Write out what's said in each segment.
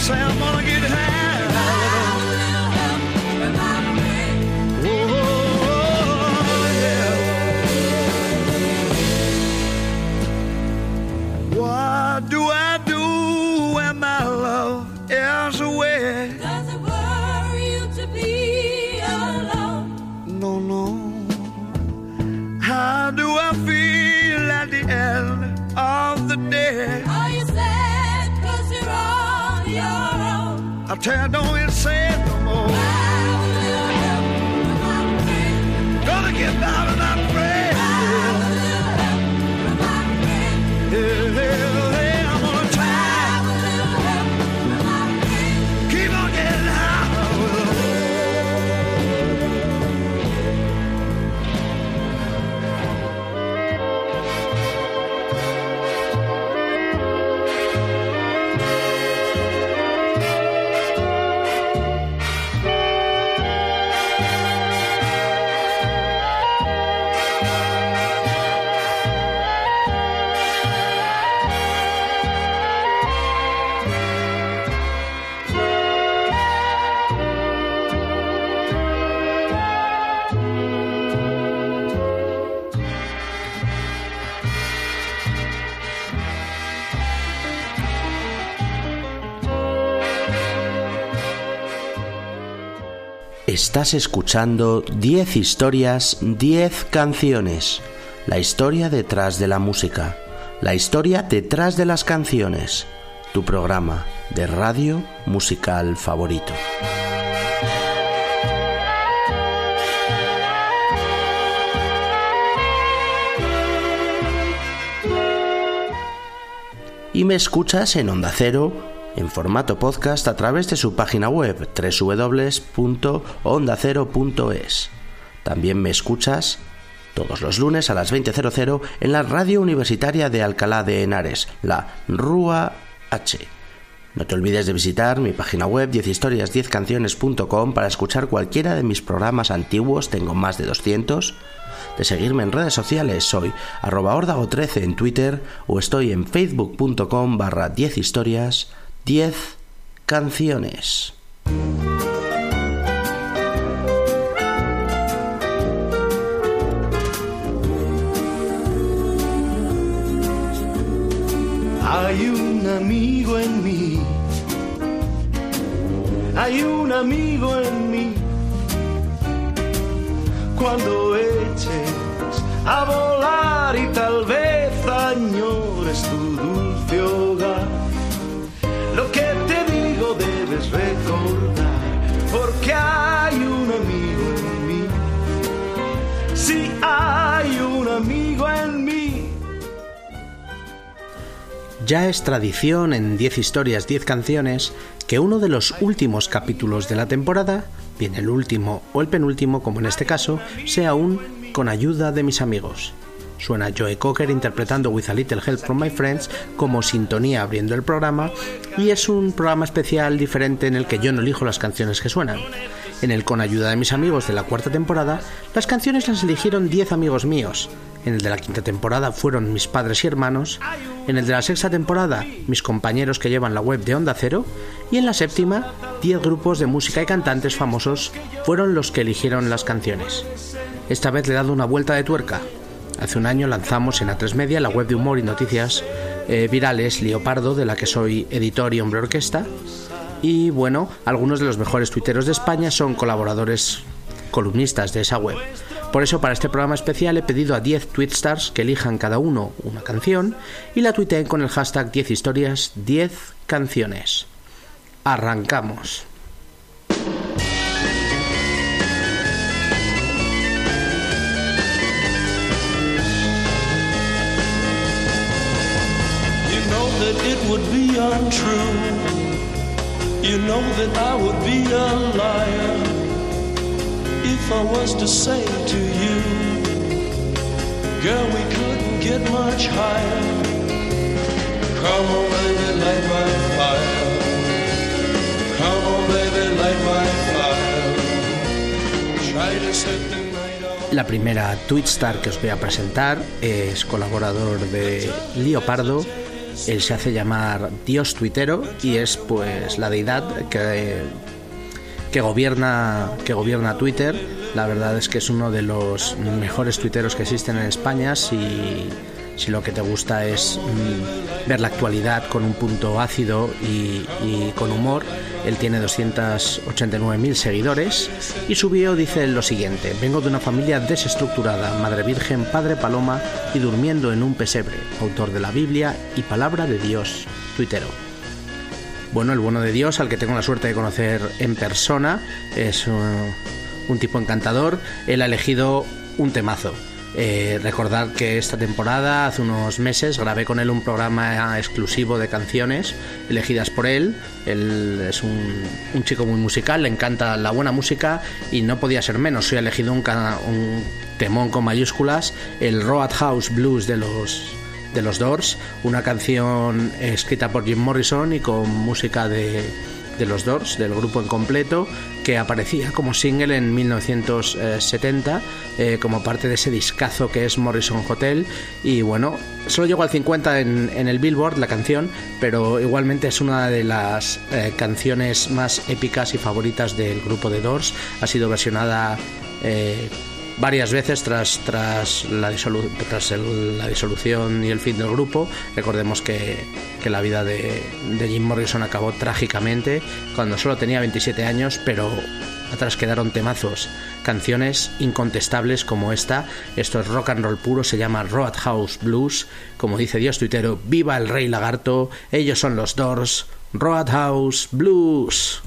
say I'm gonna get high. I tell you, don't even say it no more. Gonna get down Estás escuchando 10 historias, 10 canciones. La historia detrás de la música. La historia detrás de las canciones. Tu programa de radio musical favorito. Y me escuchas en Onda Cero en formato podcast a través de su página web www.ondacero.es. También me escuchas todos los lunes a las 20.00 en la radio universitaria de Alcalá de Henares, la RUA H. No te olvides de visitar mi página web 10historias10canciones.com para escuchar cualquiera de mis programas antiguos, tengo más de 200, de seguirme en redes sociales, soy arroba ordago13 en Twitter o estoy en facebook.com barra 10 historias 10 canciones. Hay un amigo en mí, hay un amigo en mí. Cuando eches a volar y tal vez añores hay un amigo en mí. Ya es tradición en 10 historias, 10 canciones, que uno de los últimos capítulos de la temporada, bien el último o el penúltimo, como en este caso, sea un con ayuda de mis amigos. Suena Joe Cocker interpretando With a Little Help from My Friends como sintonía abriendo el programa y es un programa especial diferente en el que yo no elijo las canciones que suenan. En el Con ayuda de mis amigos de la cuarta temporada, las canciones las eligieron 10 amigos míos. En el de la quinta temporada fueron mis padres y hermanos. En el de la sexta temporada, mis compañeros que llevan la web de Onda Cero. Y en la séptima, 10 grupos de música y cantantes famosos fueron los que eligieron las canciones. Esta vez le he dado una vuelta de tuerca. Hace un año lanzamos en A3 Media la web de humor y noticias eh, virales Leopardo, de la que soy editor y hombre orquesta. Y bueno, algunos de los mejores tuiteros de España son colaboradores columnistas de esa web. Por eso para este programa especial he pedido a 10 tweetstars que elijan cada uno una canción y la tuiteen con el hashtag 10 historias 10 canciones. Arrancamos. You know that I would be a liar if I was to say to you, Girl, we couldn't get much higher. Come on, baby, light my fire. Come on, baby, light my fire. Try to set the. La primera Twitstar que os voy a presentar es colaborador de Leopardo. Él se hace llamar Dios Tuitero y es pues la deidad que, que gobierna que gobierna Twitter. La verdad es que es uno de los mejores tuiteros que existen en España. Si, si lo que te gusta es mm, ver la actualidad con un punto ácido y, con humor, él tiene 289.000 seguidores y su bio dice lo siguiente, vengo de una familia desestructurada, madre virgen, padre paloma y durmiendo en un pesebre, autor de la Biblia y palabra de Dios, tuitero. Bueno, el bueno de Dios, al que tengo la suerte de conocer en persona, es uh, un tipo encantador. Él ha elegido un temazo. Eh, recordar que esta temporada, hace unos meses, grabé con él un programa exclusivo de canciones elegidas por él. Él es un, chico muy musical, le encanta la buena música y no podía ser menos. Soy elegido un, un temón con mayúsculas, el Roadhouse Blues de los de los Doors, una canción escrita por Jim Morrison y con música de, de los Doors, del grupo en completo, que aparecía como single en 1970 eh, como parte de ese discazo que es Morrison Hotel. Y bueno, solo llegó al 50 en, en el Billboard la canción, pero igualmente es una de las eh, canciones más épicas y favoritas del grupo de Doors, ha sido versionada eh, varias veces tras, tras, la, disolución y el fin del grupo. Recordemos que, que la vida de, de Jim Morrison acabó trágicamente cuando solo tenía 27 años, pero atrás quedaron temazos, canciones incontestables como esta. Esto es rock and roll puro, se llama Roadhouse Blues. Como dice Dios tuitero, viva el rey lagarto, ellos son los Doors, Roadhouse Blues.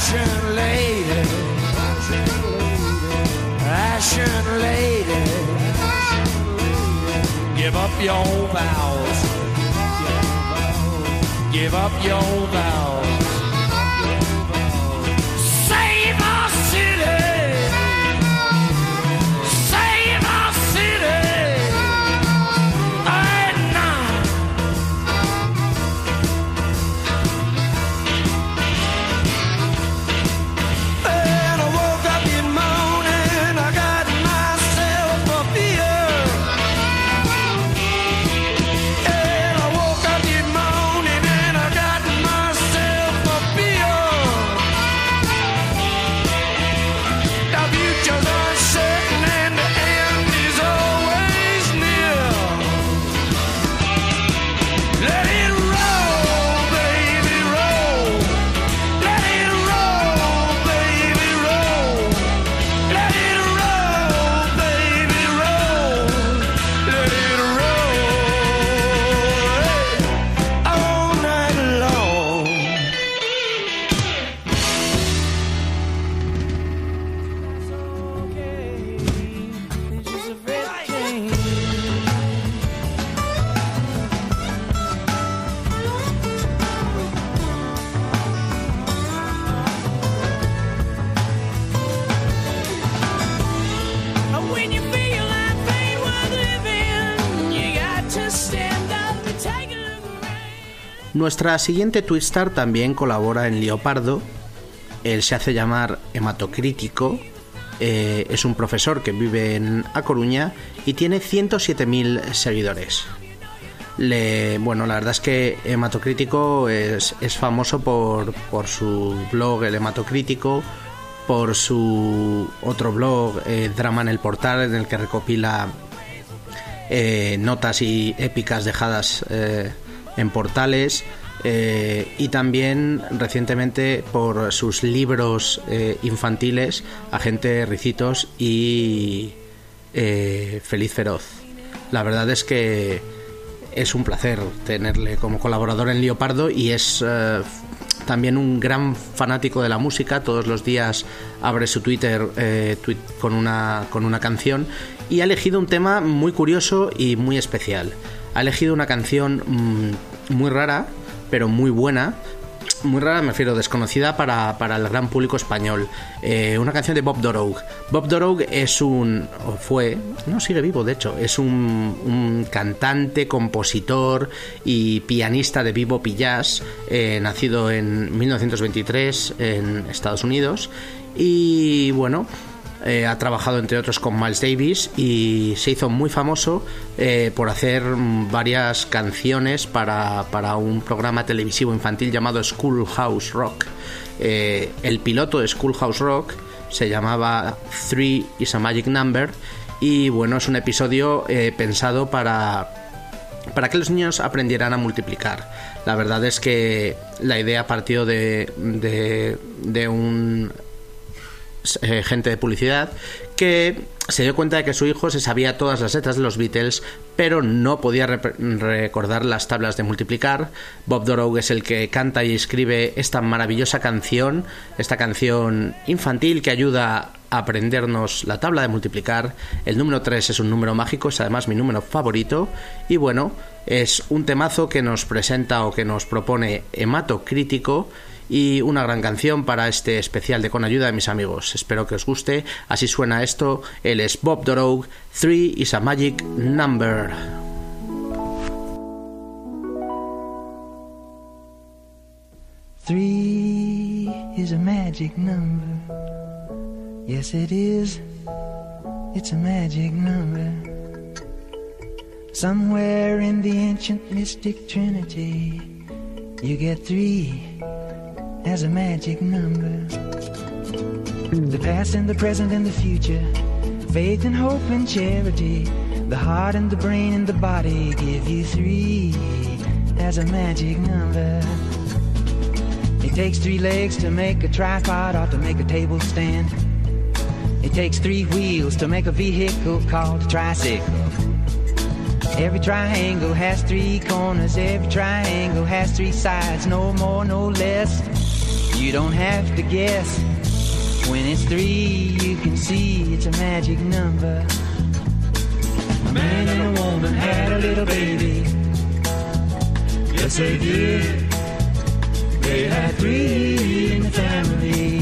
Ashen lady, ashen lady, give up your vows, give up your vows. Nuestra siguiente Twistar también colabora en Leopardo. Él se hace llamar hematocrítico. eh, es un profesor que vive en A Coruña y tiene 107.000 seguidores. Le, bueno, la verdad es que Hematocrítico es, es famoso por, por su blog El Hematocrítico, por su otro blog eh, Drama en el Portal, en el que recopila eh, notas y épicas dejadas en portales eh, y también recientemente por sus libros eh, infantiles Agente Ricitos y eh, Feliz Feroz. La verdad es que es un placer tenerle como colaborador en Leopardo y es también un gran fanático de la música. Todos los días abre su Twitter con, una, con una canción y ha elegido un tema muy curioso y muy especial. Ha elegido una canción mm, muy rara, pero muy buena. Muy rara, me refiero, desconocida para, para el gran público español. Eh, una canción de Bob Dorough. Bob Dorough es un. fue. no sigue vivo, de hecho. Es un, un cantante, compositor y pianista de bebop y jazz. eh, nacido en 1923 en Estados Unidos. Y bueno. Eh, ha trabajado entre otros con Miles Davis y se hizo muy famoso eh, por hacer varias canciones para, para un programa televisivo infantil llamado Schoolhouse Rock. Eh, el piloto de Schoolhouse Rock se llamaba Three is a Magic Number y bueno, es un episodio pensado para para que los niños aprendieran a multiplicar. La verdad es que la idea partió de, de, de un eh, gente de publicidad que se dio cuenta de que su hijo se sabía todas las letras de los Beatles, pero no podía recordar las tablas de multiplicar. Bob Dorough es el que canta y escribe esta maravillosa canción, esta canción infantil que ayuda a aprendernos la tabla de multiplicar. El número 3 es un número mágico, es además mi número favorito. Y bueno, es un temazo que nos presenta o que nos propone Hemato Crítico y una gran canción para este especial de Con ayuda de mis amigos. Espero que os guste. Así suena esto. Él es Bob Dorough. Three is a magic number. Three is a magic number. Yes, it is. It's a magic number. Somewhere in the ancient mystic trinity, you get three as a magic number. The past and the present and the future, faith and hope and charity, the heart and the brain and the body give you three as a magic number. It takes three legs to make a tripod or to make a table stand. It takes three wheels to make a vehicle called a tricycle. Every triangle has three corners, every triangle has three sides, no more, no less. You don't have to guess. When it's three, you can see it's a magic number. A man and a woman had a little baby. Yes, they did. They had three in the family.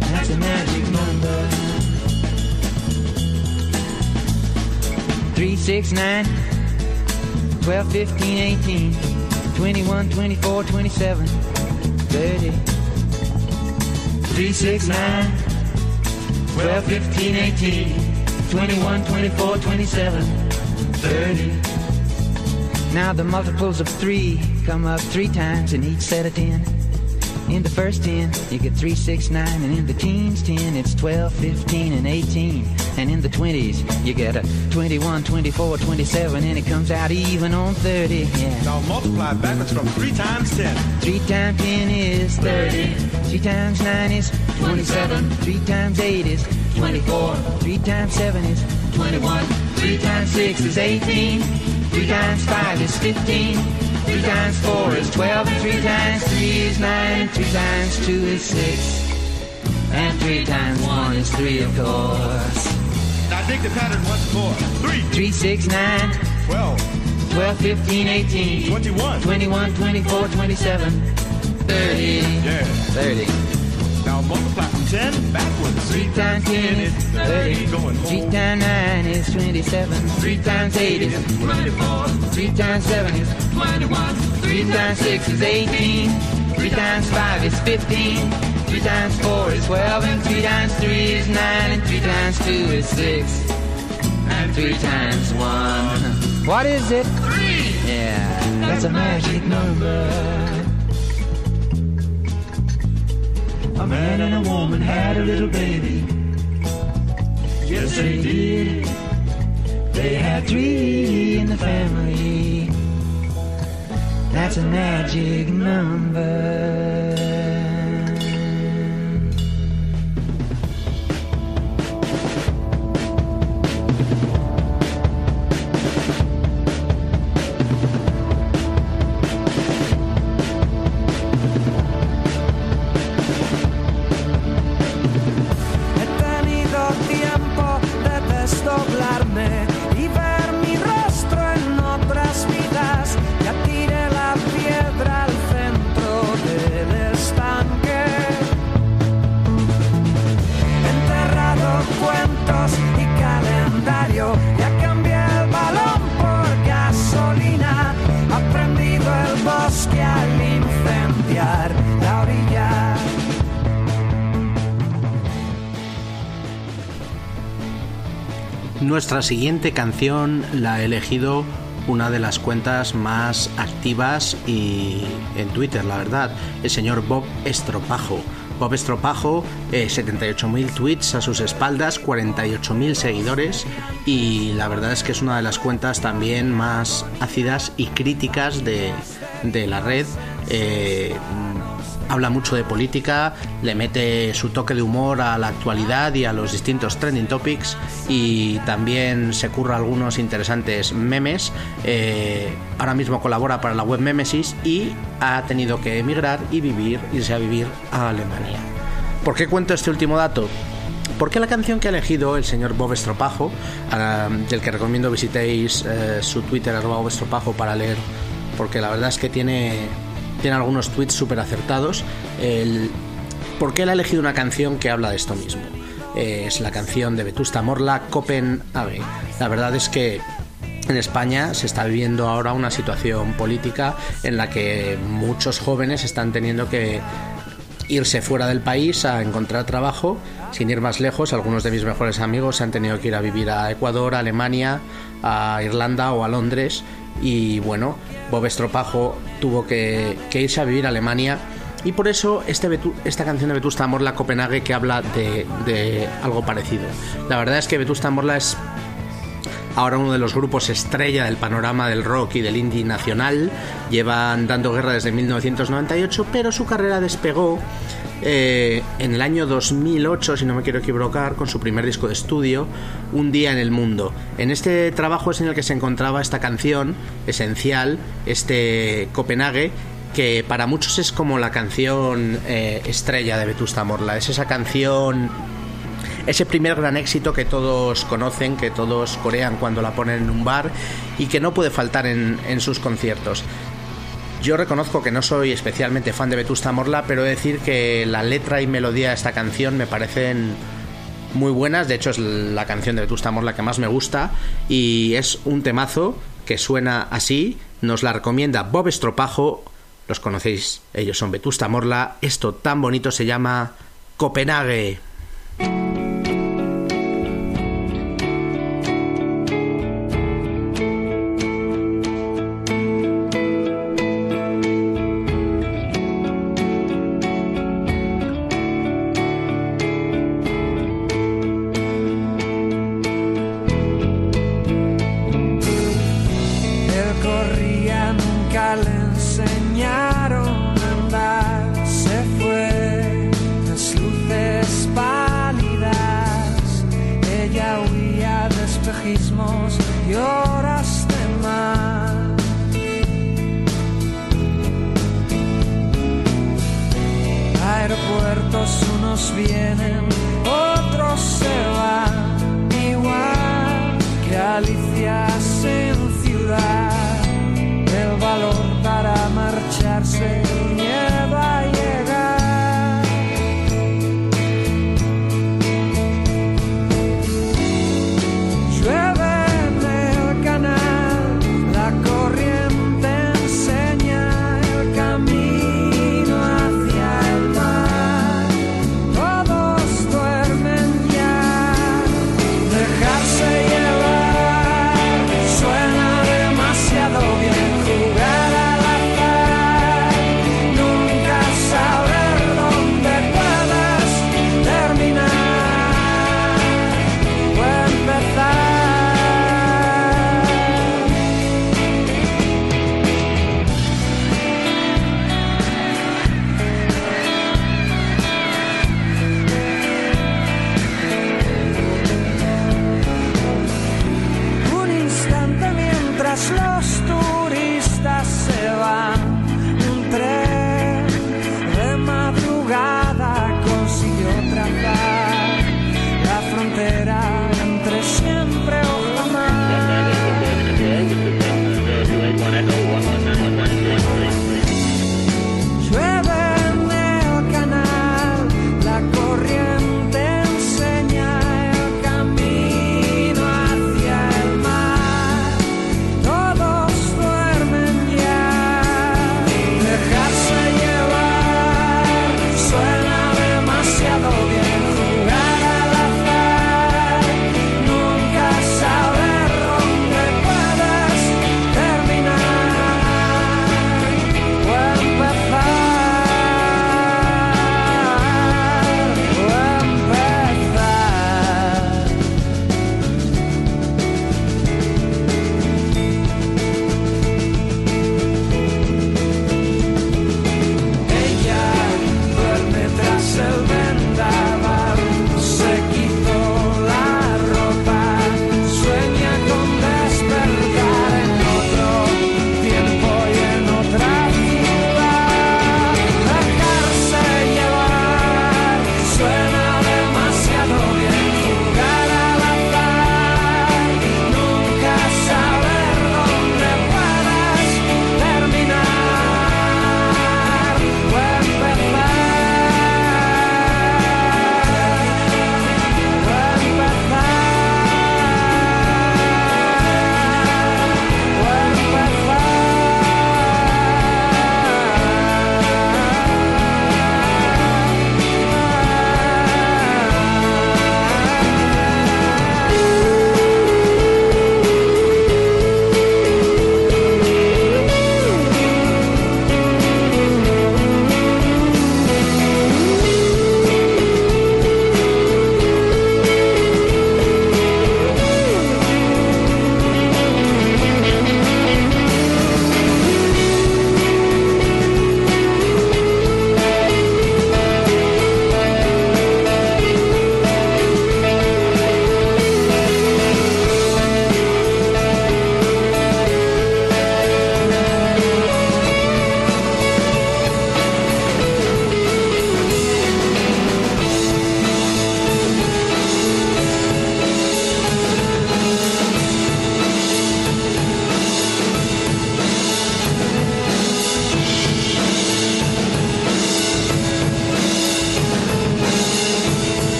That's a magic number. Three, six, nine, 12, 15, 18, 21, 24, 27, 30. 3, 6, 9, 12, 15, 18, 21, 24, 27, 30. Now the multiples of 3 come up 3 times in each set of 10. In the first 10, you get 3, 6, 9, and in the teens 10, it's 12, 15, and 18. And in the 20s, you get a 21, 24, 27, and it comes out even on 30. Yeah. Now multiply backwards from 3 times 10. 3 times 10 is 30. 3 times 9 is 27. 3 times 8 is 24. 3 times 7 is 21. 3 times 6 is 18. 3 times 5 is 15. 3 times 4 is 12. And 3 times 3 is 9. 3 times 2 is 6. And 3 times 1 is 3, of course. Now dig the pattern once more. 3, 3, 6, 9, 12, 12, 15, 18, 21. 21, 24, 27, 30. Yeah. 30. Now multiply from 10 backwards. 3 times 10 is 30. Going 3 home. times 9 is 27. 3 times 8 is 24. 3 times 7 is 21. 3 times 6 is 18. 3 times 5 is 15. 3 times 4 is 12. And 3 times 3 is 9. And 3 times 2 is 6. And 3 times 1. What is it? 3. Yeah, that's a magic number. A man and a woman had a little baby. Yes, they did. They had three in the family. That's a magic number. Nuestra siguiente canción la ha elegido una de las cuentas más activas y en Twitter, la verdad, el señor Bob Estropajo. Bob Estropajo, eh, 78.000 tweets a sus espaldas, 48.000 seguidores y la verdad es que es una de las cuentas también más ácidas y críticas de, de la red. Eh, habla mucho de política, le mete su toque de humor a la actualidad y a los distintos trending topics y también se curra algunos interesantes memes. Eh, ahora mismo colabora para la web Memesis y ha tenido que emigrar y vivir, irse a vivir a Alemania. ¿Por qué cuento este último dato? Porque la canción que ha elegido el señor Bob Estropajo, ah, del que recomiendo visitéis eh, su Twitter arroba para leer, porque la verdad es que tiene, tiene algunos tweets súper acertados. ¿Por qué él ha elegido una canción que habla de esto mismo? Eh, es la canción de Vetusta Morla, Copenhague. La verdad es que en España se está viviendo ahora una situación política en la que muchos jóvenes están teniendo que irse fuera del país a encontrar trabajo. Sin ir más lejos, algunos de mis mejores amigos se han tenido que ir a vivir a Ecuador, a Alemania, a Irlanda o a Londres. Y bueno, Bob Estropajo tuvo que, irse a vivir a Alemania. Y por eso este esta canción de Vetusta Morla, Copenhague, que habla de, de algo parecido. La verdad es que Vetusta Morla es ahora uno de los grupos estrella del panorama del rock y del indie nacional. Llevan dando guerra desde 1998, pero su carrera despegó eh, en el año 2008, si no me quiero equivocar, con su primer disco de estudio, Un día en el mundo. En este trabajo es en el que se encontraba esta canción esencial, este Copenhague, que para muchos es como la canción eh, estrella de Vetusta Morla. Es esa canción, ese primer gran éxito que todos conocen, que todos corean cuando la ponen en un bar y que no puede faltar en, en sus conciertos. Yo reconozco que no soy especialmente fan de Vetusta Morla, pero he de decir que la letra y melodía de esta canción me parecen muy buenas. De hecho, es la canción de Vetusta Morla que más me gusta y es un temazo que suena así. Nos la recomienda Bob Estropajo los conocéis, ellos son Vetusta Morla. Esto tan bonito se llama Copenhague.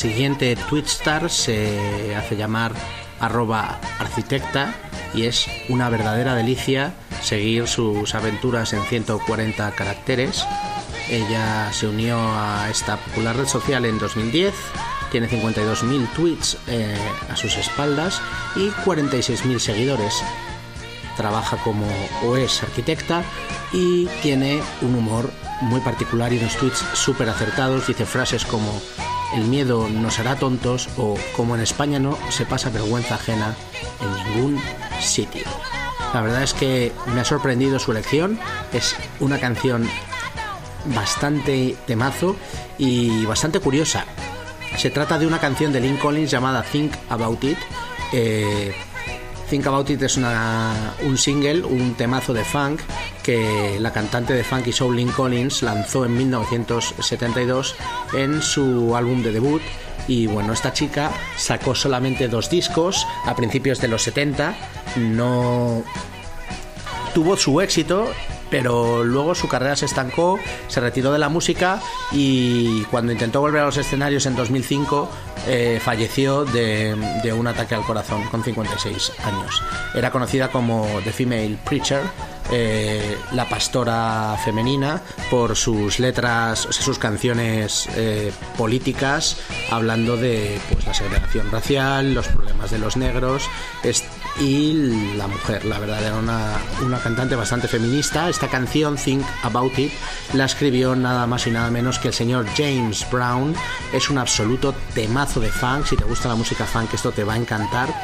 Siguiente Twitstar se hace llamar arroba arquitecta y es una verdadera delicia seguir sus aventuras en 140 caracteres. Ella se unió a esta popular red social en 2010, tiene 52.000 tweets eh, a sus espaldas y 46.000 seguidores. Trabaja como o es arquitecta y tiene un humor muy particular y unos tweets súper acertados. Dice frases como el miedo nos hará tontos o como en España no se pasa vergüenza ajena en ningún sitio. La verdad es que me ha sorprendido su elección. Es una canción bastante temazo y bastante curiosa. Se trata de una canción de Lynn Collins llamada Think About It. Eh, Think About It es un single, un temazo de funk que la cantante de funk y soul Lynn Collins lanzó en 1972 en su álbum de debut. Y bueno, esta chica sacó solamente dos discos a principios de los 70. No, tuvo su éxito, pero luego su carrera se estancó, se retiró de la música y cuando intentó volver a los escenarios en 2005 eh, falleció de, de un ataque al corazón con 56 años. Era conocida como The Female Preacher. eh, la pastora femenina por sus letras, o sea, sus canciones eh, políticas, hablando de pues, la segregación racial, los problemas de los negros, y la mujer, la verdad, era una, una cantante bastante feminista. Esta canción, Think About It, la escribió nada más y nada menos que el señor James Brown. Es un absoluto temazo de funk. Si te gusta la música funk, esto te va a encantar.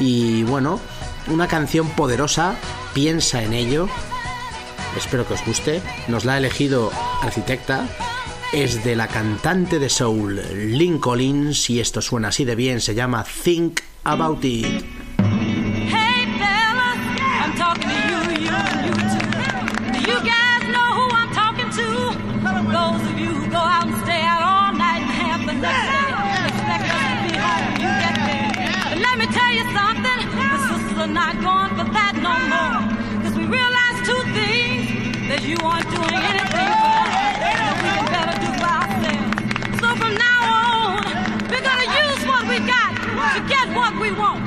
Y bueno, una canción poderosa. Piensa en ello. Espero que os guste. Nos la ha elegido Arquitecta. Es de la cantante de soul Lynn Collins esto suena así de bien. Se llama Think About It. Are not going for that no more. Cause we realize two things, that you aren't doing anything for us, that we can better do for ourselves. So from now on, we're gonna use what we got to get what we want.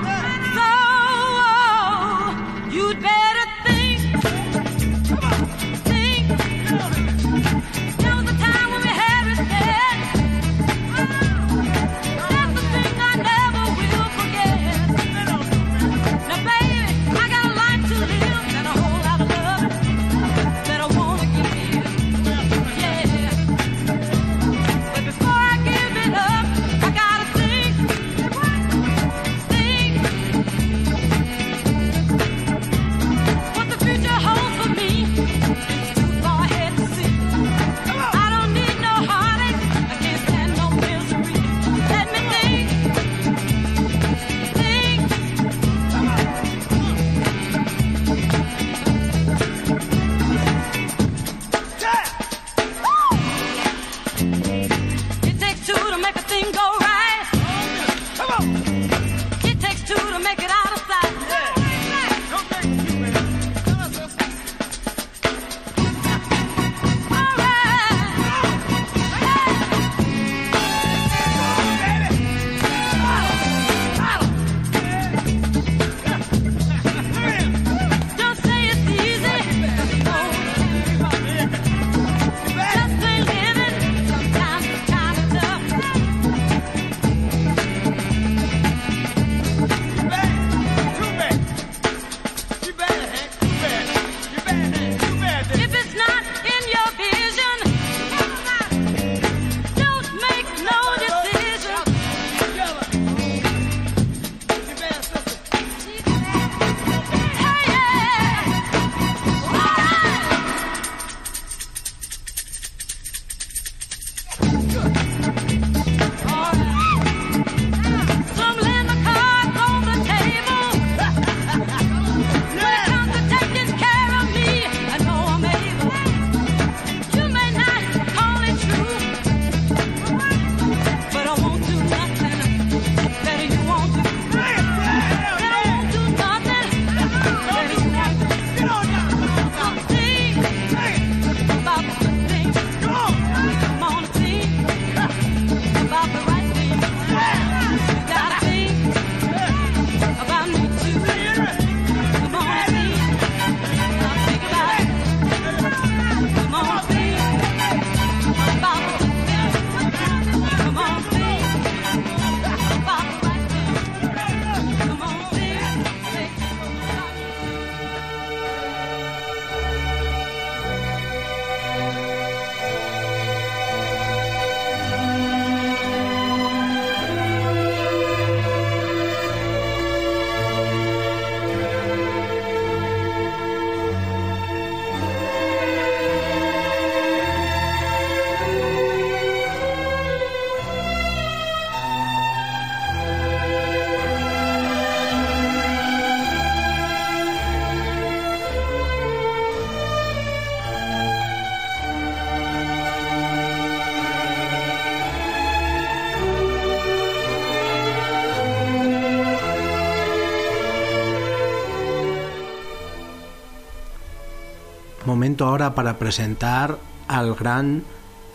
Ahora para presentar al gran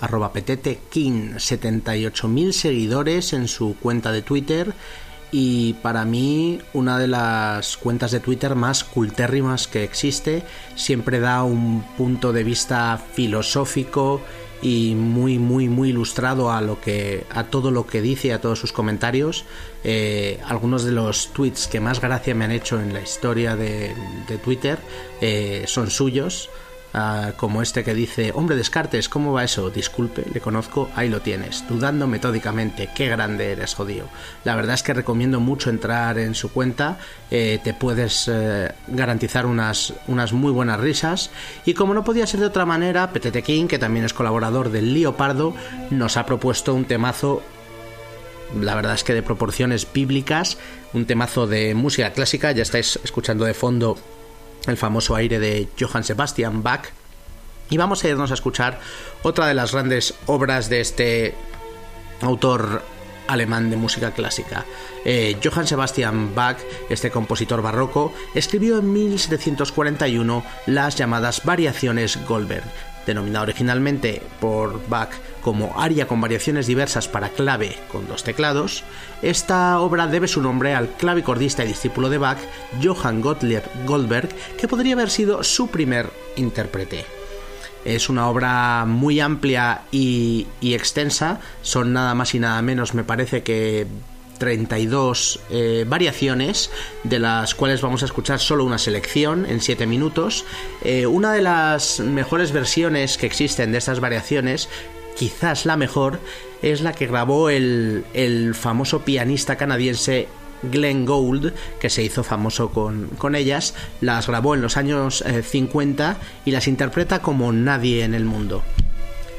arroba petete king, 78.000 seguidores en su cuenta de Twitter y para mí una de las cuentas de Twitter más cultérrimas que existe. Siempre da un punto de vista filosófico y muy muy muy ilustrado a lo que a todo lo que dice a todos sus comentarios eh, algunos de los tweets que más gracia me han hecho en la historia de, Twitter eh, son suyos Ah, como este que dice, hombre Descartes, ¿cómo va eso? Disculpe, le conozco, ahí lo tienes, dudando metódicamente, qué grande eres, jodido. La verdad es que recomiendo mucho entrar en su cuenta, eh, te puedes eh, garantizar unas, unas muy buenas risas, y como no podía ser de otra manera, Petete King, que también es colaborador del Lío Pardo, nos ha propuesto un temazo la verdad es que de proporciones bíblicas, un temazo de música clásica, ya estáis escuchando de fondo el famoso aire de Johann Sebastian Bach. Y vamos a irnos a escuchar otra de las grandes obras de este autor alemán de música clásica. Eh, Johann Sebastian Bach, este compositor barroco, escribió en 1741 las llamadas Variaciones Goldberg, denominada originalmente por Bach como aria con variaciones diversas para clave con dos teclados, esta obra debe su nombre al clavicordista y discípulo de Bach, Johann Gottlieb Goldberg, que podría haber sido su primer intérprete. Es una obra muy amplia y, y extensa, son nada más y nada menos, me parece que 32 eh, variaciones, de las cuales vamos a escuchar solo una selección en 7 minutos. Eh, una de las mejores versiones que existen de estas variaciones, quizás la mejor, es la que grabó el, el famoso pianista canadiense Glenn Gould, que se hizo famoso con, con, ellas, las grabó en los años 50 eh, y las interpreta como nadie en el mundo.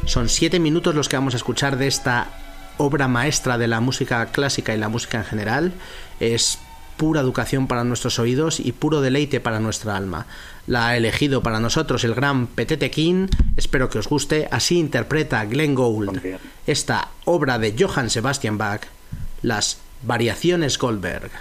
Son 7 minutos los que vamos a escuchar de esta obra maestra de la música clásica y la música en general. Es pura educación para nuestros oídos y puro deleite para nuestra alma. La ha elegido para nosotros el gran Petete King. Espero que os guste. Así interpreta Glenn Gould esta obra de Johann Sebastian Bach, las Variaciones Goldberg.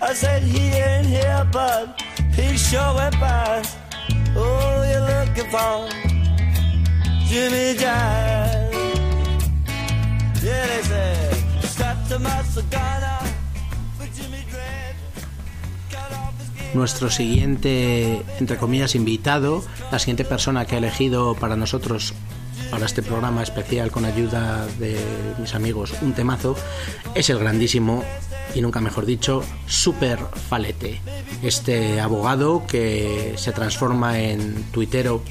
I said he ain't here, but he sure went by. Oh, you're looking for Jimmy. Yeah, said. Nuestro siguiente, entre comillas, invitado, la siguiente persona que ha elegido para nosotros, para este programa especial con ayuda de mis amigos, un temazo, es el grandísimo, y nunca mejor dicho, Super Falete. Este abogado que se transforma en tuitero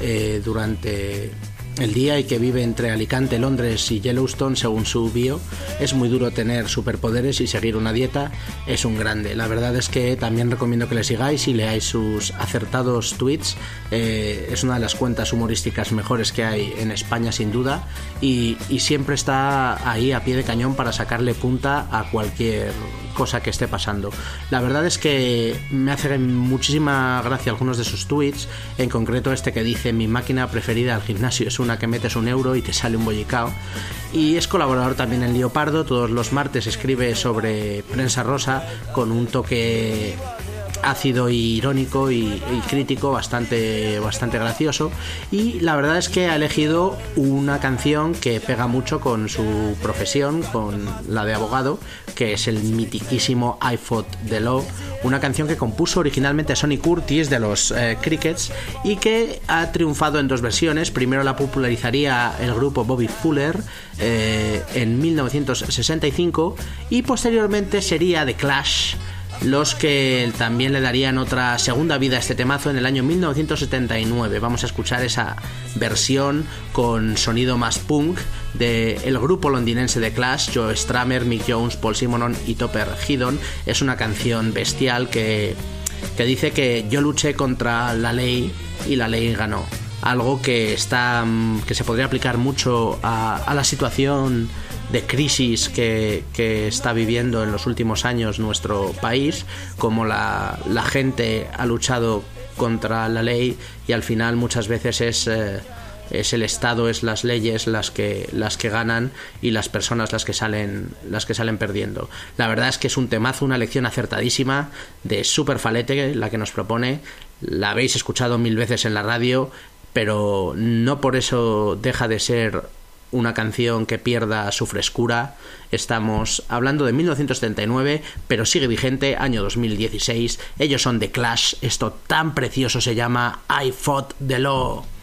eh, durante el día y que vive entre Alicante, Londres y Yellowstone según su bio. Es muy duro tener superpoderes y seguir una dieta. Es un grande. La verdad es que también recomiendo que le sigáis y leáis sus acertados tweets. Eh, es una de las cuentas humorísticas mejores que hay en España sin duda y, y siempre está ahí a pie de cañón para sacarle punta a cualquier cosa que esté pasando. La verdad es que me hace muchísima gracia algunos de sus tweets, en concreto este que dice mi máquina preferida al gimnasio es una que metes un euro y te sale un bollicao. Y es colaborador también en Leopardo, todos los martes escribe sobre prensa rosa con un toque ácido y irónico y, crítico bastante bastante gracioso. Y la verdad es que ha elegido una canción que pega mucho con su profesión con la de abogado que es el mitiquísimo I Fought the Law una canción que compuso originalmente Sonny Curtis de los eh, Crickets y que ha triunfado en dos versiones. Primero la popularizaría el grupo Bobby Fuller eh, en 1965 y posteriormente sería The Clash los que también le darían otra segunda vida a este temazo en el año 1979. Vamos a escuchar esa versión con sonido más punk del grupo londinense de Clash, Joe Stramer, Mick Jones, Paul Simonon y Topper Hidon. Es una canción bestial que, que dice que yo luché contra la ley y la ley ganó. Algo que está que se podría aplicar mucho a la situación de crisis que, que, está viviendo en los últimos años nuestro país, como la, la, gente ha luchado contra la ley y al final muchas veces es, eh, es el Estado, es las leyes las que, las que ganan y las personas las que, salen, las que salen perdiendo. La verdad es que es un temazo, una lección acertadísima de Super Falete, la que nos propone. La habéis escuchado mil veces en la radio, pero no por eso deja de ser una canción que pierda su frescura. Estamos hablando de 1979, pero sigue vigente, año 2016. Ellos son The Clash. Esto tan precioso se llama I Fought the Law.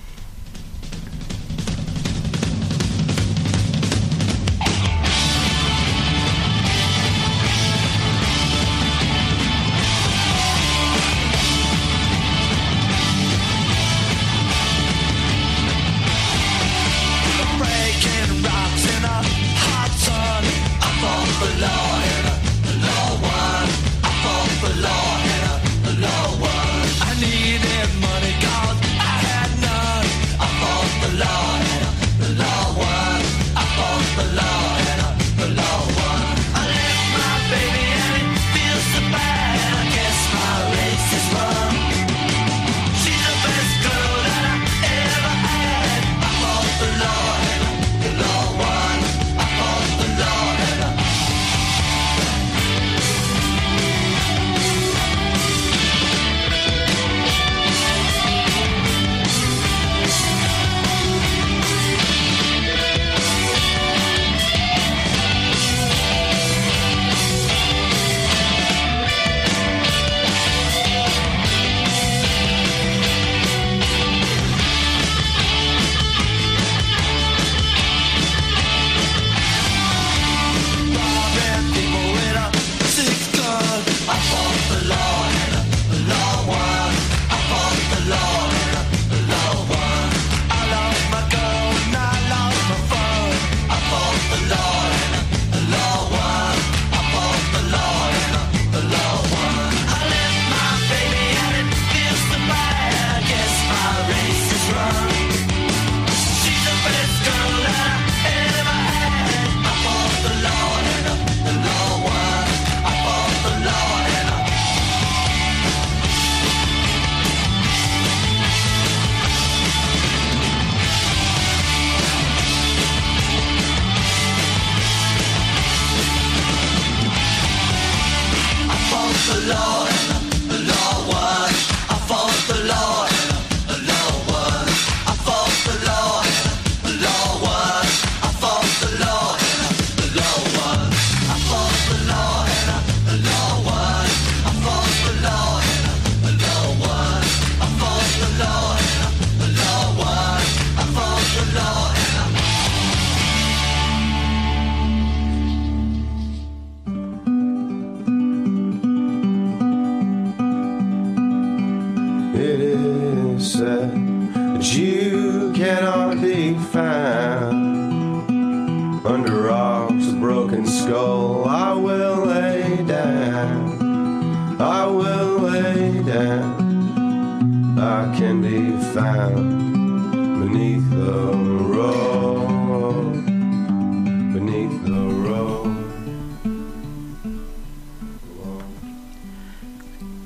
face is wrong.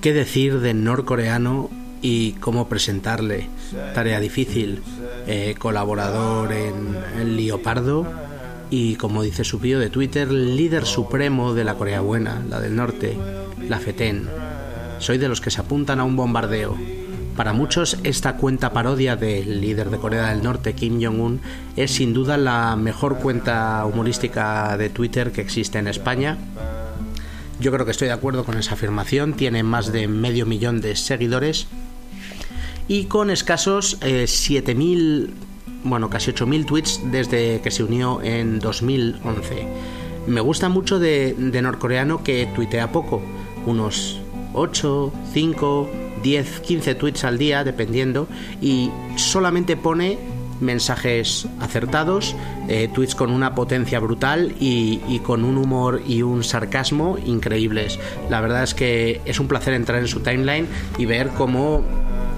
¿Qué decir del norcoreano y cómo presentarle? Tarea difícil, eh, colaborador en El Leopardo y, como dice su bio de Twitter, líder supremo de la Corea Buena, la del Norte, la FETEN. Soy de los que se apuntan a un bombardeo. Para muchos, esta cuenta parodia del líder de Corea del Norte, Kim Jong-un, es sin duda la mejor cuenta humorística de Twitter que existe en España yo creo que estoy de acuerdo con esa afirmación. Tiene más de medio millón de seguidores y con escasos eh, 7.000, bueno, casi 8.000 tweets desde que se unió en 2011. Me gusta mucho de, de norcoreano que tuitea poco, unos 8, 5, 10, 15 tweets al día, dependiendo, y solamente pone mensajes acertados, eh, tweets con una potencia brutal y, y, con un humor y un sarcasmo increíbles. La verdad es que es un placer entrar en su timeline y ver cómo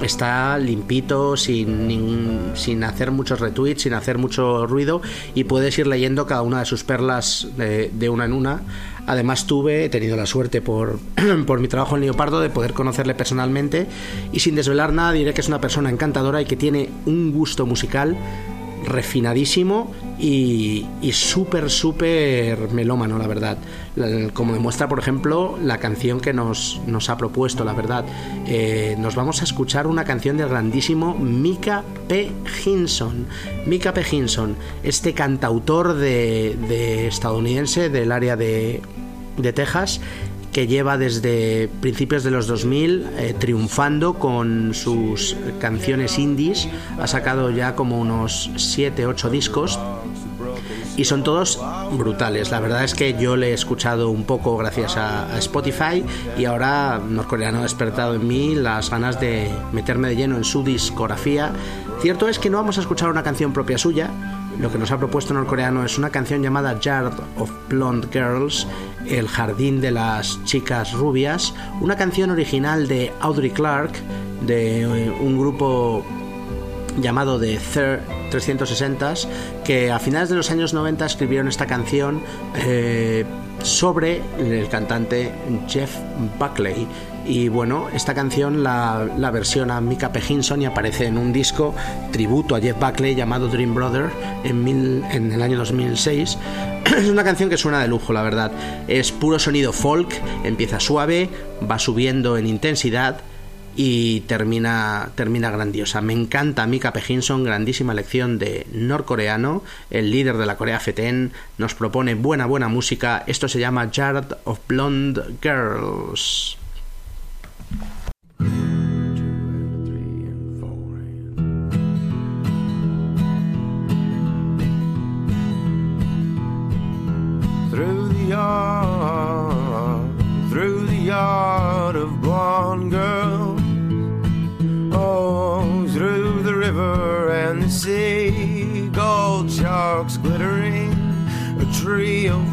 está limpito, sin, sin hacer muchos retweets, sin hacer mucho ruido y puedes ir leyendo cada una de sus perlas de, de una en una. Además tuve, he tenido la suerte por, por mi trabajo en Leopardo de poder conocerle personalmente. Y sin desvelar nada diré que es una persona encantadora y que tiene un gusto musical refinadísimo y, y súper, súper melómano, la verdad. Como demuestra, por ejemplo, la canción que nos, nos ha propuesto, la verdad. Eh, nos vamos a escuchar una canción del grandísimo Mika P. Hinson. Mika P. Hinson, este cantautor de, de estadounidense del área de, de Texas que lleva desde principios de los 2000 eh, triunfando con sus canciones indies. Ha sacado ya como unos 7, 8 discos y son todos brutales. La verdad es que yo le he escuchado un poco gracias a, Spotify y ahora norcoreano ha despertado en mí las ganas de meterme de lleno en su discografía. Cierto es que no vamos a escuchar una canción propia suya. Lo que nos ha propuesto norcoreano es una canción llamada Yard of Blonde Girls, El jardín de las chicas rubias, una canción original de Audrey Clark, de eh, un grupo llamado The Third 360 que a finales de los años 90 escribieron esta canción eh, sobre el cantante Jeff Buckley y bueno, esta canción la, la versiona Mika P. Hinson y aparece en un disco tributo a Jeff Buckley llamado Dream Brother en, mil, en el año 2006 es una canción que suena de lujo, la verdad. Es puro sonido folk, empieza suave, va subiendo en intensidad y termina, termina grandiosa. Me encanta Mika P. Hinson, grandísima lección de norcoreano, el líder de la Corea FETEN, nos propone buena, buena música. Esto se llama Yard of Blonde Girls.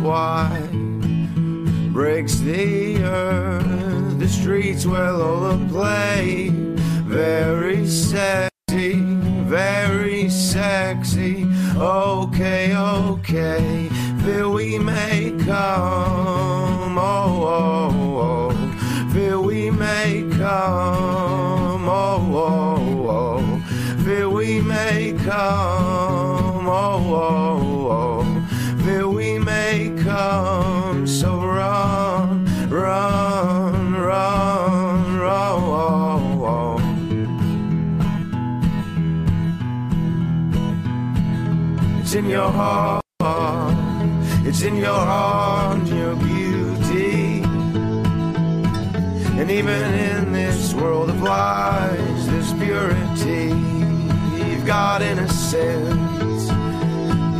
White breaks the earth. The streets Lola play, very sexy, very sexy. Okay, okay, there we may come. It's in your heart, it's in your heart, your beauty. And even in this world of lies, there's purity. You've got innocence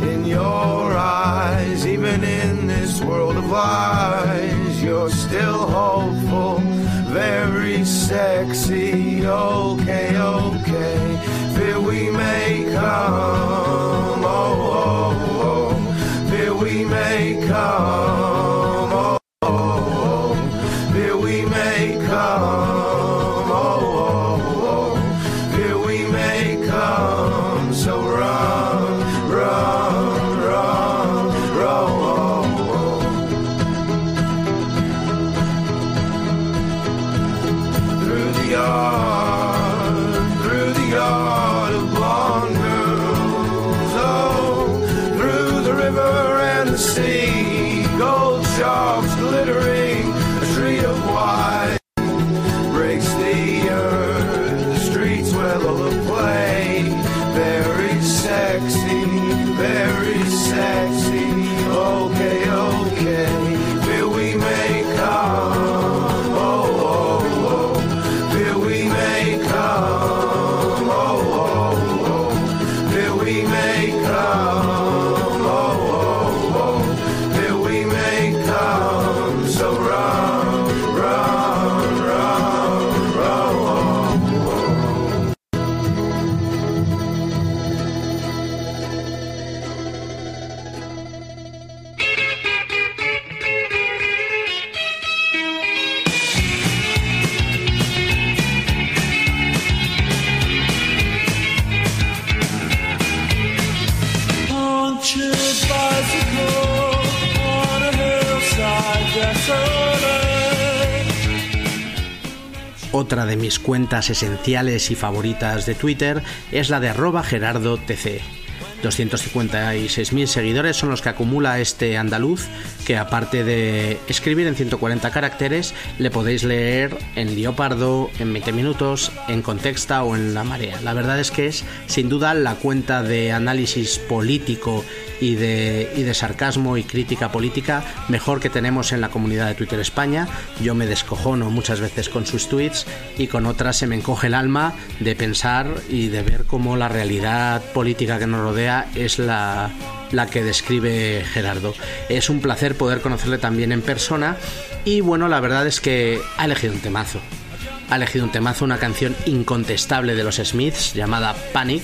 in your eyes. Even in this world of lies, you're still hopeful, very sexy. Okay, okay, fear we may come oh, that we may come. Otra de mis cuentas esenciales y favoritas de Twitter es la de arroba gerardo tc. 256.000 seguidores son los que acumula este andaluz, que aparte de escribir en 140 caracteres, le podéis leer en Leopardo, en 20 minutos, en Contexta o en La Marea. La verdad es que es sin duda la cuenta de análisis político y de, y de sarcasmo y crítica política mejor que tenemos en la comunidad de Twitter España. Yo me descojono muchas veces con sus tweets y con otras se me encoge el alma de pensar y de ver cómo la realidad política que nos rodea es la, la que describe Gerardo. Es un placer poder conocerle también en persona y bueno, la verdad es que ha elegido un temazo. Ha elegido un temazo, una canción incontestable de los Smiths llamada Panic.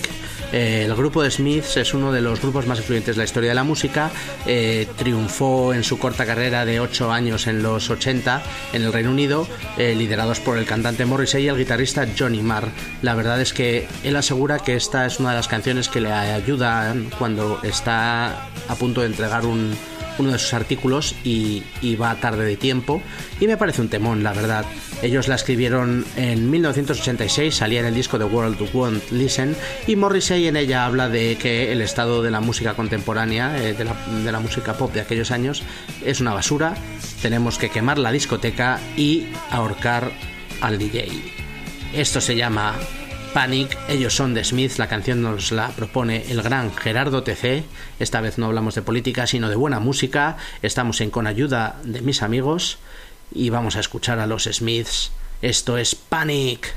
Eh, el grupo de Smiths es uno de los grupos más influyentes de la historia de la música. Eh, triunfó en su corta carrera de 8 años en los 80 en el Reino Unido, eh, liderados por el cantante Morrissey y el guitarrista Johnny Marr. La verdad es que él asegura que esta es una de las canciones que le ayuda cuando está a punto de entregar un, uno de sus artículos y, va tarde de tiempo. Y me parece un temón la verdad. Ellos la escribieron en 1986 salía en el disco The World Won't Listen y Morrissey en ella habla de que el estado de la música contemporánea eh, de, la, de la música pop de aquellos años es una basura tenemos que quemar la discoteca y ahorcar al DJ esto se llama Panic, ellos son de Smith, la canción nos la propone el gran Gerardo TC. Esta vez no hablamos de política, sino de buena música. Estamos en con ayuda de mis amigos y vamos a escuchar a los Smiths. Esto es Panic.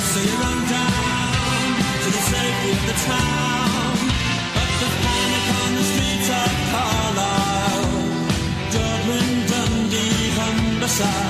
So you run down to the safety of the town. But the panic on the streets of Carlisle, Dublin, Dundee, Humberside.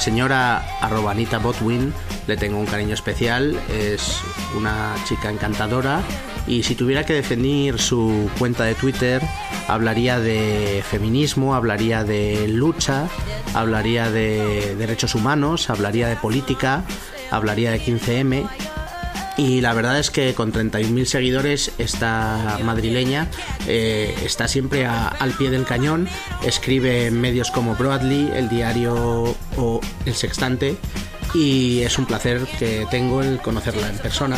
Señora arroba Anita Botwin le tengo un cariño especial, es una chica encantadora y si tuviera que definir su cuenta de Twitter, hablaría de feminismo, hablaría de lucha, hablaría de derechos humanos, hablaría de política, hablaría de 15M y la verdad es que con 31.000 seguidores esta madrileña eh, está siempre al pie del cañón, escribe en medios como Broadly, El Diario o El Sextante y es un placer que tengo el conocerla en persona.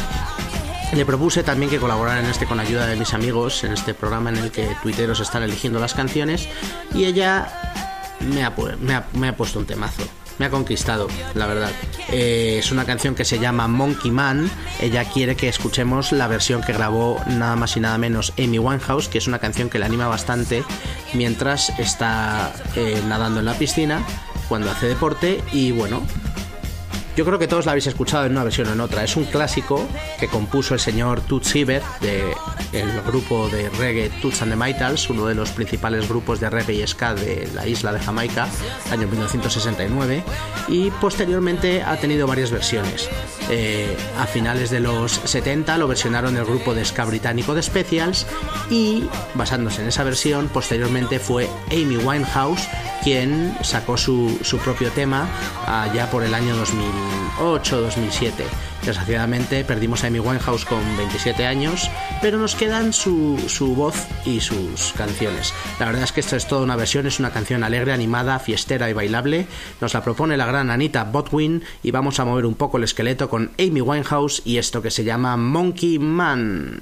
Le propuse también que colaborara en este con ayuda de mis amigos, en este programa en el que tuiteros están eligiendo las canciones y ella me ha puesto un temazo. Me ha conquistado, la verdad. Eh, es una canción que se llama Monkey Man. Ella quiere que escuchemos la versión que grabó nada más y nada menos Amy Winehouse, que es una canción que le anima bastante mientras está eh, nadando en la piscina, cuando hace deporte y bueno, yo creo que todos la habéis escuchado en una versión o en otra. Es un clásico que compuso el señor Toots Hibbert de el grupo de reggae Toots and the Maytals, uno de los principales grupos de reggae y ska de la isla de Jamaica, año 1969, y posteriormente ha tenido varias versiones. Eh, a finales de los 70 lo versionaron el grupo de ska británico The Specials y basándose en esa versión, posteriormente fue Amy Winehouse quien sacó su, su propio tema allá por el año 2008-2007. Desgraciadamente perdimos a Amy Winehouse con 27 años, pero nos quedan su, su voz y sus canciones. La verdad es que esto es toda una versión, es una canción alegre, animada, fiestera y bailable. Nos la propone la gran Anita Botwin y vamos a mover un poco el esqueleto con Amy Winehouse y esto que se llama Monkey Man.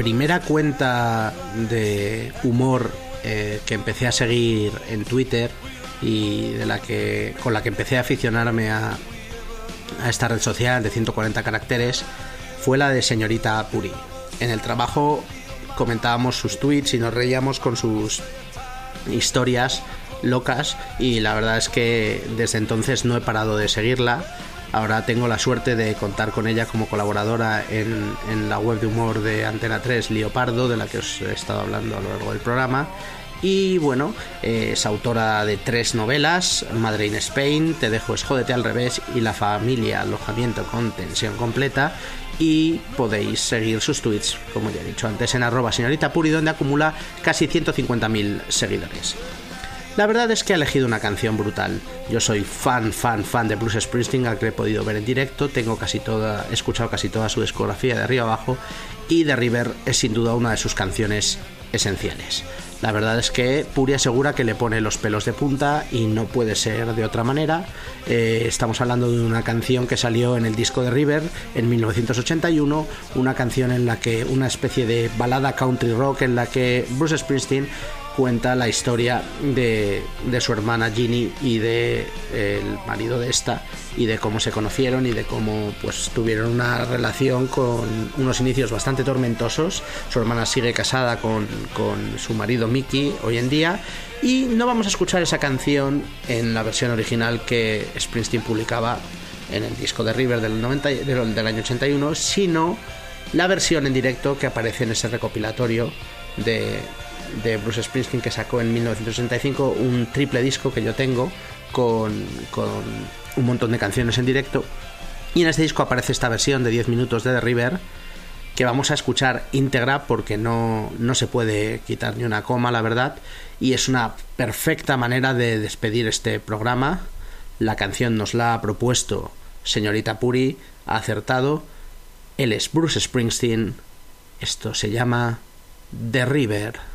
Primera cuenta de humor eh, que empecé a seguir en Twitter y de la que con la que empecé a aficionarme a, a esta red social de 140 caracteres fue la de señorita Puri. En el trabajo comentábamos sus tweets y nos reíamos con sus historias locas y la verdad es que desde entonces no he parado de seguirla. Ahora tengo la suerte de contar con ella como colaboradora en, la web de humor de Antena 3 Leopardo, de la que os he estado hablando a lo largo del programa. Y bueno, eh, es autora de tres novelas, Madre in Spain, Te dejo es Jódete al revés y La familia, alojamiento con tensión completa. Y podéis seguir sus tweets, como ya he dicho antes, en arroba señorita Puri, donde acumula casi 150.000 seguidores. La verdad es que ha elegido una canción brutal. Yo soy fan, fan, fan de Bruce Springsteen, al que he podido ver en directo. Tengo casi toda, he escuchado casi toda su discografía de arriba abajo. Y The River es sin duda una de sus canciones esenciales. La verdad es que Puri asegura que le pone los pelos de punta y no puede ser de otra manera. Eh, estamos hablando de una canción que salió en el disco de River en 1981, una canción en la que una especie de balada country rock en la que Bruce Springsteen cuenta la historia de, de su hermana Ginny y de el marido de esta y de cómo se conocieron y de cómo pues tuvieron una relación con unos inicios bastante tormentosos. Su hermana sigue casada con, con su marido Mickey hoy en día y no vamos a escuchar esa canción en la versión original que Springsteen publicaba en el disco de River del, 90, del, del año 81, sino la versión en directo que aparece en ese recopilatorio de, de Bruce Springsteen que sacó en 1965 un triple disco que yo tengo con, con, un montón de canciones en directo. Y en este disco aparece esta versión de 10 minutos de The River que vamos a escuchar íntegra porque no, no se puede quitar ni una coma la verdad. Y es una perfecta manera de despedir este programa. La canción nos la ha propuesto señorita Puri ha acertado. Él es Bruce Springsteen. Esto se llama The River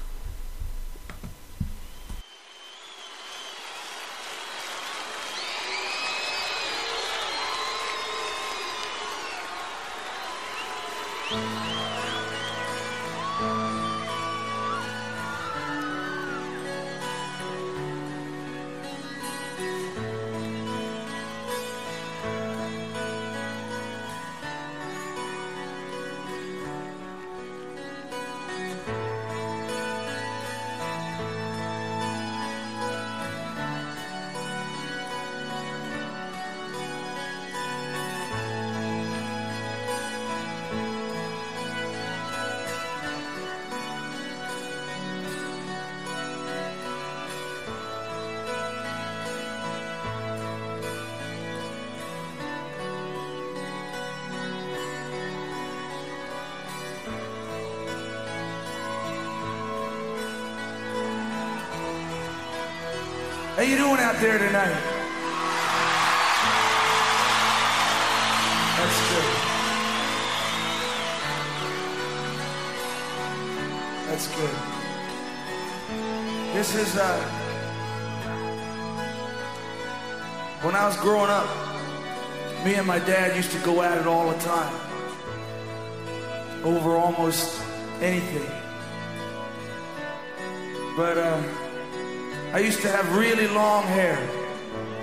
you doing out there tonight? That's good. That's good. This is uh when I was growing up, me and my dad used to go at it all the time. Over almost anything. But uh I used to have really long hair,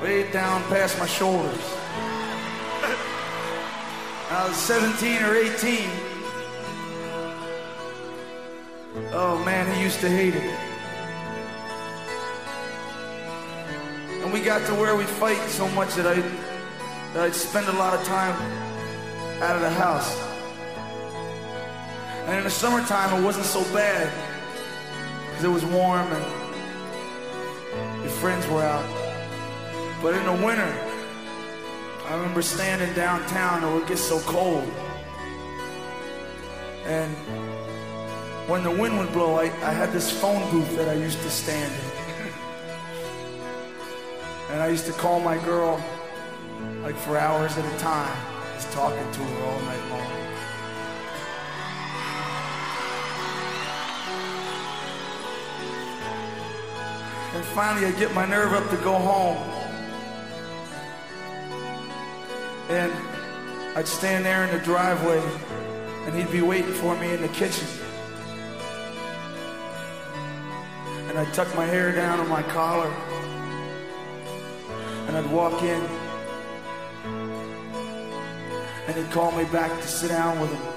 way down past my shoulders. I was 17 or 18. Oh man, he used to hate it. And we got to where we fight so much that I that I'd spend a lot of time out of the house. And in the summertime, it wasn't so bad because it was warm and friends were out. But in the winter, I remember standing downtown and it would get so cold. And when the wind would blow, I, I had this phone booth that I used to stand in. And I used to call my girl like for hours at a time, just talking to her all night long. Finally, I get my nerve up to go home. And I'd stand there in the driveway and he'd be waiting for me in the kitchen. And I'd tuck my hair down on my collar, and I'd walk in, and he'd call me back to sit down with him.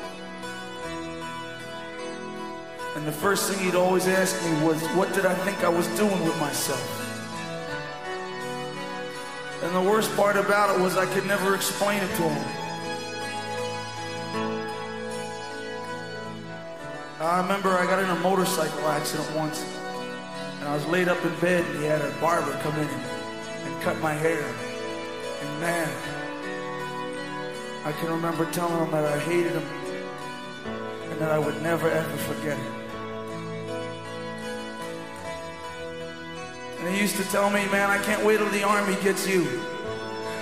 And the first thing he'd always ask me was, What did I think I was doing with myself? And the worst part about it was I could never explain it to him. I remember I got in a motorcycle accident once, and I was laid up in bed, and he had a barber come in and, cut my hair. And man, I can remember telling him that I hated him and that I would never ever forget him. He used to tell me, man, I can't wait till the army gets you.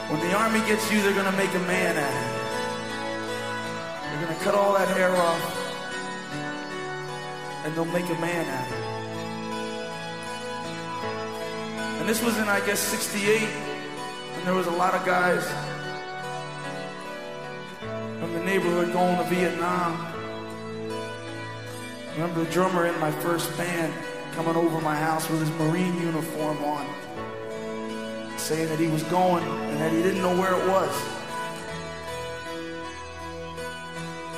When the army gets you, they're gonna make a man out of you. They're gonna cut all that hair off, and they'll make a man out of you. And this was in, I guess, 68, and there was a lot of guys from the neighborhood going to Vietnam. I remember the drummer in my first band coming over my house with his Marine uniform on, saying that he was going and that he didn't know where it was.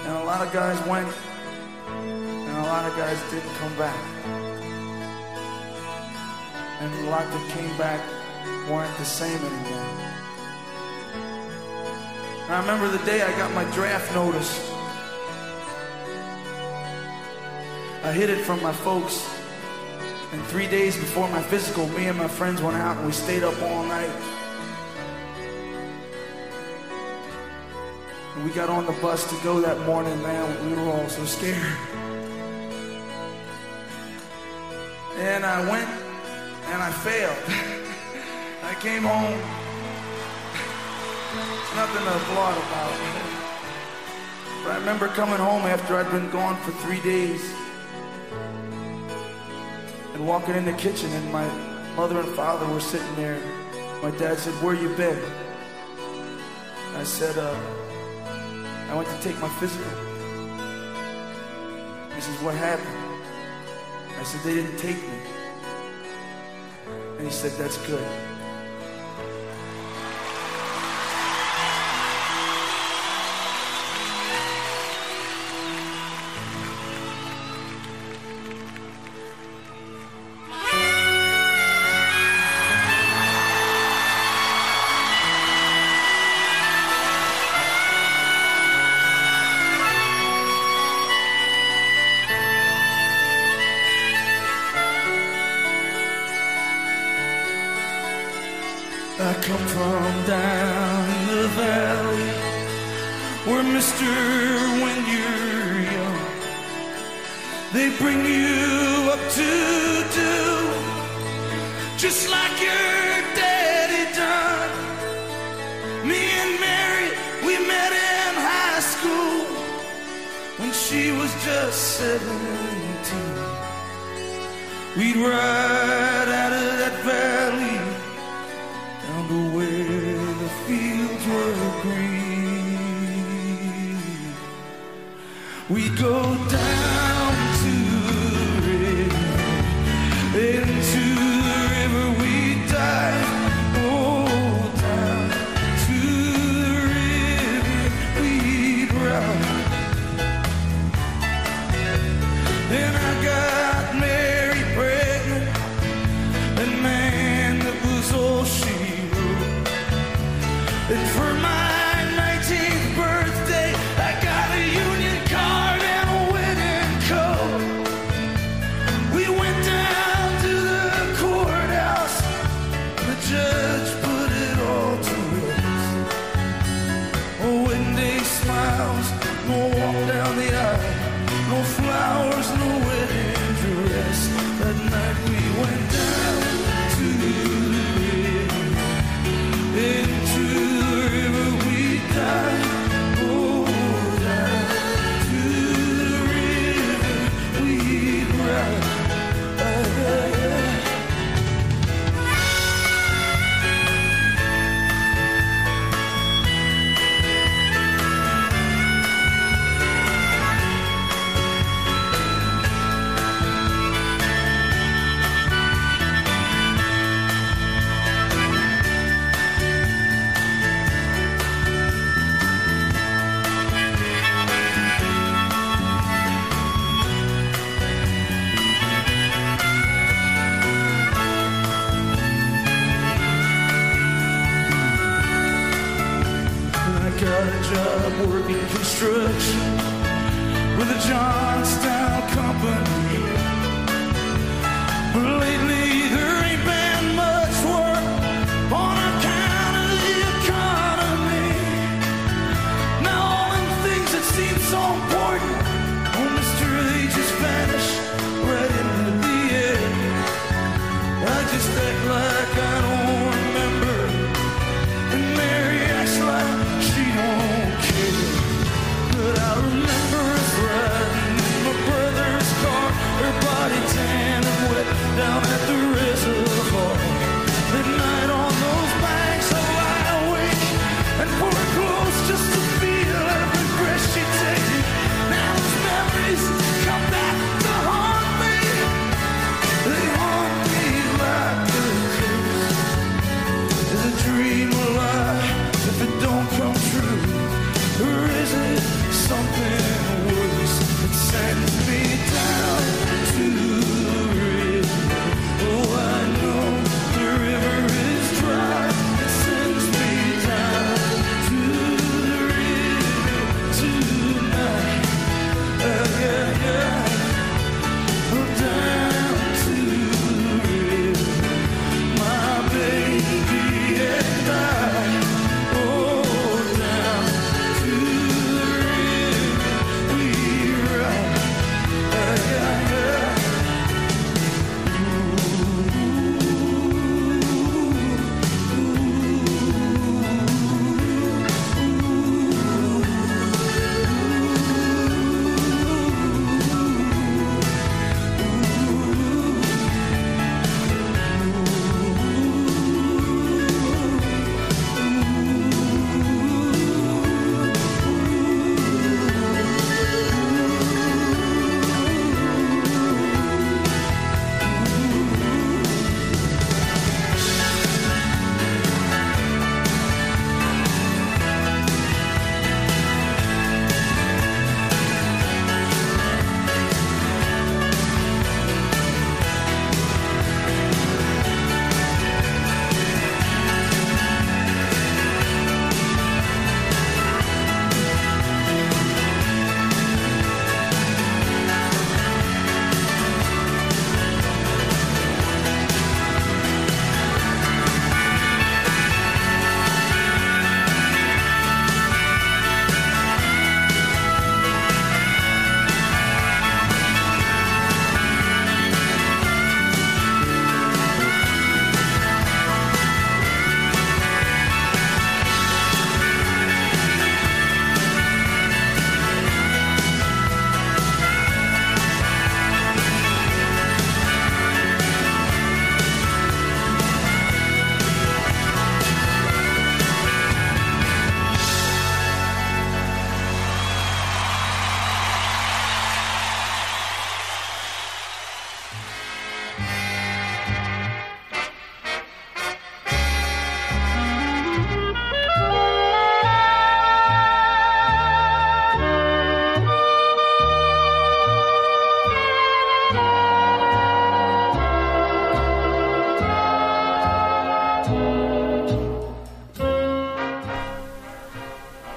And a lot of guys went, and a lot of guys didn't come back. And a lot that came back weren't the same anymore. And I remember the day I got my draft notice. I hid it from my folks. And three days before my physical, me and my friends went out and we stayed up all night. And we got on the bus to go that morning, man. We were all so scared. And I went and I failed. I came home. Nothing to applaud about. But I remember coming home after I'd been gone for three days and walking in the kitchen, and my mother and father were sitting there. My dad said, Where you been? I said, uh, I went to take my physical. He says, What happened? I said, They didn't take me. And he said, That's good.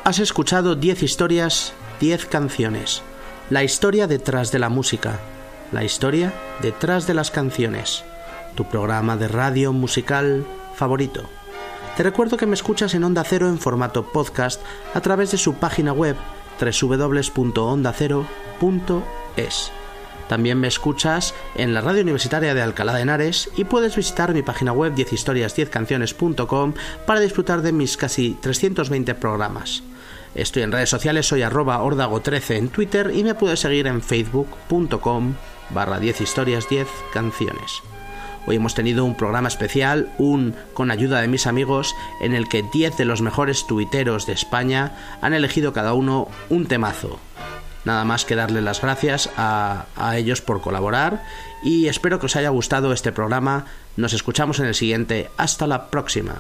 Has escuchado 10 historias, 10 canciones. La historia detrás de la música. La historia detrás de las canciones. Tu programa de radio musical favorito. Te recuerdo que me escuchas en Onda Cero en formato podcast a través de su página web www.ondacero.es. También me escuchas en la radio universitaria de Alcalá de Henares y puedes visitar mi página web 10historias10canciones.com para disfrutar de mis casi 320 programas. Estoy en redes sociales, soy arroba ordago13 en Twitter y me puedes seguir en facebook.com barra 10 historias 10 canciones. Hoy hemos tenido un programa especial, un con ayuda de mis amigos, en el que 10 de los mejores tuiteros de España han elegido cada uno un temazo. Nada más que darle las gracias a, a ellos por colaborar y espero que os haya gustado este programa. Nos escuchamos en el siguiente. Hasta la próxima.